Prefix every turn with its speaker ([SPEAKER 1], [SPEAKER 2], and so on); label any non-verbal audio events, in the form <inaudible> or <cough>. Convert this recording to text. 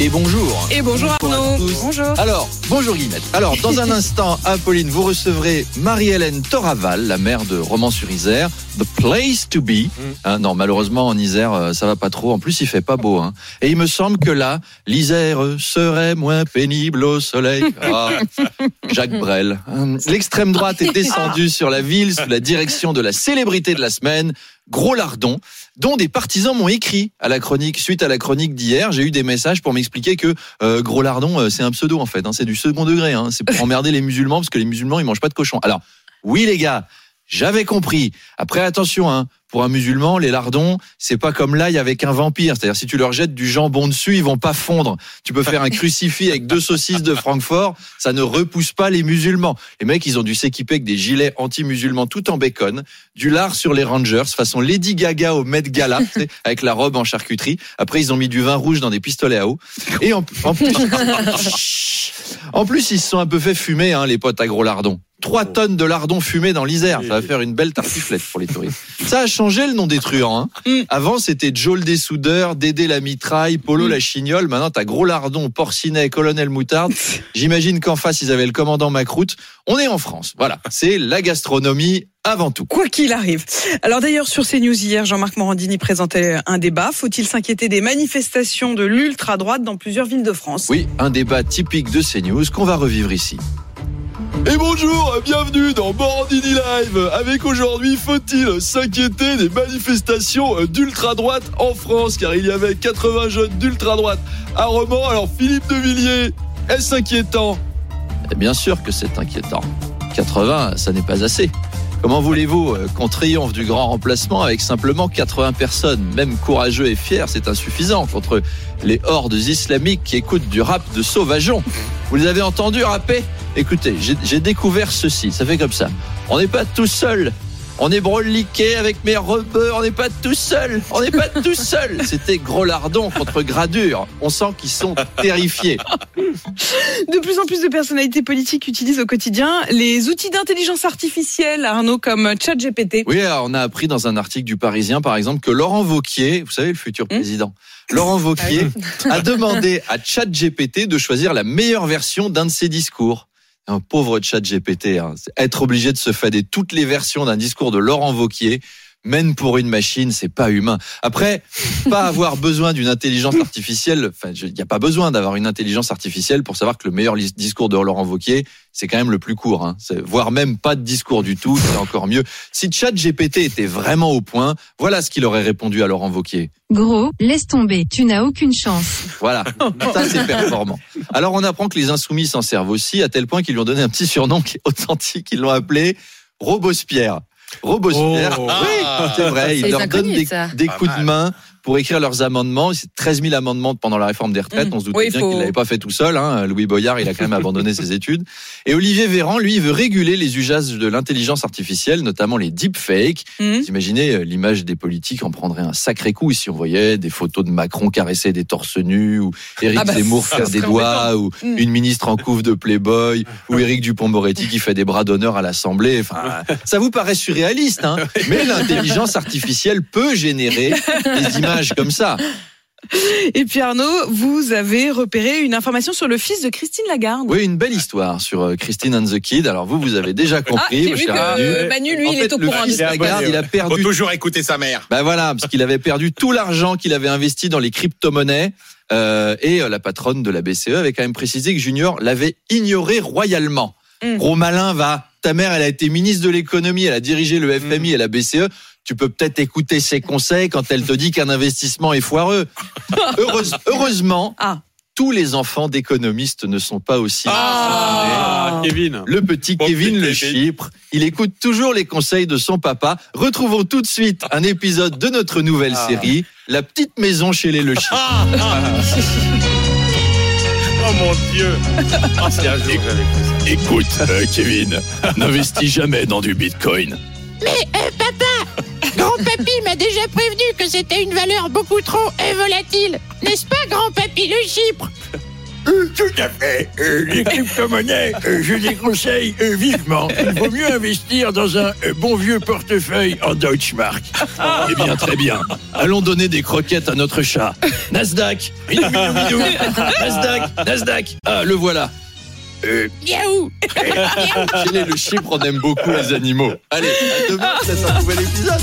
[SPEAKER 1] Et bonjour.
[SPEAKER 2] Et bonjour
[SPEAKER 1] Bonjour à
[SPEAKER 2] Arnaud.
[SPEAKER 1] tous.
[SPEAKER 2] Bonjour.
[SPEAKER 1] Alors, bonjour Guillemette. Alors, dans un <laughs> instant, Apolline, vous recevrez Marie-Hélène Toraval, la mère de Romans-sur-Isère. The place to be. Hein, non, malheureusement, en Isère, euh, ça va pas trop. En plus, il fait pas beau. Hein. Et il me semble que là, l'Isère serait moins pénible au soleil. <laughs> Ah, Jacques Brel. Hum, L'extrême droite est <laughs> descendue sur la ville sous la direction de la célébrité de la semaine, Gros Lardon, dont des partisans m'ont écrit à la chronique. Suite à la chronique d'hier, j'ai eu des messages pour m'expliquer que euh, Gros Lardon, euh, c'est un pseudo en fait. hein, c'est du second degré. Hein, c'est pour <laughs> emmerder les musulmans parce que les musulmans, ils mangent pas de cochon. Alors, oui les gars, j'avais compris. Après, attention, hein, pour un musulman, les lardons, c'est pas comme l'ail avec un vampire. C'est-à-dire, si tu leur jettes du jambon dessus, ils vont pas fondre. Tu peux faire un crucifix avec deux saucisses de Francfort, ça ne repousse pas les musulmans. Les mecs, ils ont dû s'équiper avec des gilets anti-musulmans tout en bacon, du lard sur les Rangers, façon Lady Gaga au Met Gala, avec la robe en charcuterie. Après, ils ont mis du vin rouge dans des pistolets à eau. Et en, en plus, <laughs> en plus, ils se sont un peu fait fumer, hein, les potes à gros lardons. Trois tonnes de lardons fumés dans l'Isère. Ça va faire une belle tartiflette pour les touristes. Ça a changé le nom des truands. Hein. <laughs>
[SPEAKER 2] Mm.
[SPEAKER 1] Avant, c'était Joel des soudeurs, Dédé la mitraille, Polo la chignole. Maintenant, t'as gros lardon, porcinet, colonel moutarde. J'imagine qu'en face, ils avaient le commandant Macroute. On est en France. Voilà. C'est la gastronomie avant tout.
[SPEAKER 2] Quoi qu'il arrive. Alors d'ailleurs sur CNews hier, Jean-Marc Morandini présentait un débat. Faut-il s'inquiéter des manifestations de l'ultra-droite dans plusieurs villes de France?
[SPEAKER 1] Oui, un débat typique de CNews qu'on va revivre ici. Et bonjour, bienvenue dans Morandini Live. Avec aujourd'hui, faut-il s'inquiéter des manifestations d'ultra-droite en France? Car il y avait 80 jeunes d'ultra-droite à Romans. Alors Philippe de Villiers, est-ce inquiétant? Eh Bien sûr que c'est inquiétant. 80, ça n'est pas assez. Comment voulez-vous euh, qu'on triomphe du grand remplacement avec simplement 80 personnes? Même courageux et fiers, c'est insuffisant contre les hordes islamiques qui écoutent du rap de sauvageons. Vous les avez entendus rapper? Écoutez, j'ai découvert ceci, ça fait comme ça. On n'est pas tout seul. On est broliqué avec mes rebeux, on n'est pas tout seul. On n'est pas tout seul. <laughs> C'était gros lardon contre gradure. On sent qu'ils sont terrifiés.
[SPEAKER 2] De plus en plus de personnalités politiques utilisent au quotidien les outils d'intelligence artificielle, Arnaud, comme ChatGPT.
[SPEAKER 1] Oui, alors, on a appris dans un article du Parisien, par exemple, que Laurent Vauquier, vous savez, le futur
[SPEAKER 2] Hmm.
[SPEAKER 1] président, Laurent Vauquier <laughs> a demandé à ChatGPT de choisir la meilleure version d'un de ses discours. Un pauvre ChatGPT, hein. C'est être obligé de se fader toutes les versions d'un discours de Laurent Vauquier, même pour une machine, c'est pas humain. Après, pas avoir <laughs> besoin d'une intelligence artificielle, enfin, il n'y a pas besoin d'avoir une intelligence artificielle pour savoir que le meilleur discours de Laurent Vauquier, c'est quand même le plus court, hein. Voire même pas de discours du tout, c'est encore mieux. Si ChatGPT était vraiment au point, voilà ce qu'il aurait répondu à Laurent Vauquier.
[SPEAKER 3] Gros, laisse tomber, tu n'as aucune chance.
[SPEAKER 1] Voilà, <laughs> ça c'est performant. Alors on apprend que les insoumis s'en servent aussi, à tel point qu'ils lui ont donné un petit surnom qui est authentique, ils l'ont appelé Robospierre. Robospierre,
[SPEAKER 4] Oh.
[SPEAKER 1] oui, c'est vrai, il
[SPEAKER 5] C'est
[SPEAKER 1] leur donne des, coups de main pour écrire leurs amendements. C'est 13 000 amendements pendant la réforme des retraites.
[SPEAKER 2] Mmh.
[SPEAKER 1] On se doutait
[SPEAKER 2] Oui,
[SPEAKER 1] bien
[SPEAKER 2] faut-
[SPEAKER 1] qu'il l'avait pas fait tout seul. Hein. Louis Boyard, il a quand même abandonné ses études. Et Olivier Véran, lui, il veut réguler les usages de l'intelligence artificielle, notamment les deepfakes.
[SPEAKER 2] Mhm.
[SPEAKER 1] Vous imaginez, euh, l'image des politiques en prendrait un sacré coup si on voyait des photos de Macron caresser des torses nus, ou Éric
[SPEAKER 2] Ah bah,
[SPEAKER 1] Zemmour faire des doigts, ou
[SPEAKER 2] Mm.
[SPEAKER 1] une ministre en couve de Playboy, ou Éric Dupont-Moretti qui fait des bras d'honneur à l'Assemblée. Enfin, ça vous paraît surréaliste, hein <laughs> mais l'intelligence artificielle peut générer des images comme ça.
[SPEAKER 2] Et puis Arnaud, vous avez repéré une information sur le fils de Christine Lagarde.
[SPEAKER 1] Oui, une belle histoire sur euh, Christine and the Kid. Alors vous, vous avez déjà
[SPEAKER 2] Ah,
[SPEAKER 1] compris,
[SPEAKER 2] j'ai
[SPEAKER 1] mon
[SPEAKER 2] vu
[SPEAKER 1] cher
[SPEAKER 2] que
[SPEAKER 1] Manu.
[SPEAKER 2] Lui,
[SPEAKER 1] En
[SPEAKER 2] il
[SPEAKER 1] fait,
[SPEAKER 2] est au courant.
[SPEAKER 1] fils
[SPEAKER 2] de ça.
[SPEAKER 1] Lagarde, il a
[SPEAKER 4] Faut
[SPEAKER 1] perdu
[SPEAKER 4] toujours écouter sa mère.
[SPEAKER 1] Ben voilà, parce qu'il avait perdu tout l'argent qu'il avait investi dans les crypto-monnaies. Euh, et euh, la patronne de la BCE avait quand même précisé que Junior l'avait ignoré royalement.
[SPEAKER 2] Mm.
[SPEAKER 1] Gros malin, va. Ta mère, elle a été ministre de l'économie, elle a dirigé le FMI et la BCE. Tu peux peut-être écouter ses conseils quand elle te dit qu'un investissement est foireux. <laughs> Heureuse- heureusement,
[SPEAKER 2] Ah.
[SPEAKER 1] tous les enfants d'économistes ne sont pas aussi.
[SPEAKER 4] Ah, Kevin.
[SPEAKER 1] Le petit
[SPEAKER 4] Bon,
[SPEAKER 1] Kevin
[SPEAKER 4] petit
[SPEAKER 1] le
[SPEAKER 4] Kevin.
[SPEAKER 1] Chypre, il écoute toujours les conseils de son papa. Retrouvons tout de suite un épisode de notre nouvelle
[SPEAKER 4] Ah.
[SPEAKER 1] série, La petite maison chez les Le Chypre.
[SPEAKER 4] Ah, ah. <laughs> Oh mon Dieu. Ah, c'est un jour que j'avais.
[SPEAKER 6] Écoute, euh, Kevin, <laughs> n'investis jamais dans du bitcoin.
[SPEAKER 7] Grand-papy m'a déjà prévenu que c'était une valeur beaucoup trop volatile. N'est-ce pas, grand-papy le Chypre?
[SPEAKER 6] Euh, tout à fait. Euh, les crypto-monnaies, euh, je déconseille euh, vivement. Il vaut mieux investir dans un bon vieux portefeuille en Deutschmark.
[SPEAKER 1] Eh bien, très bien. Allons donner des croquettes à notre chat. Nasdaq Bidou, bidou, bidou. Nasdaq Nasdaq Ah, le voilà.
[SPEAKER 6] Euh,
[SPEAKER 7] Miaou
[SPEAKER 1] Chez les le Chypre, on aime beaucoup les animaux. Allez, à demain, c'est un nouvel épisode.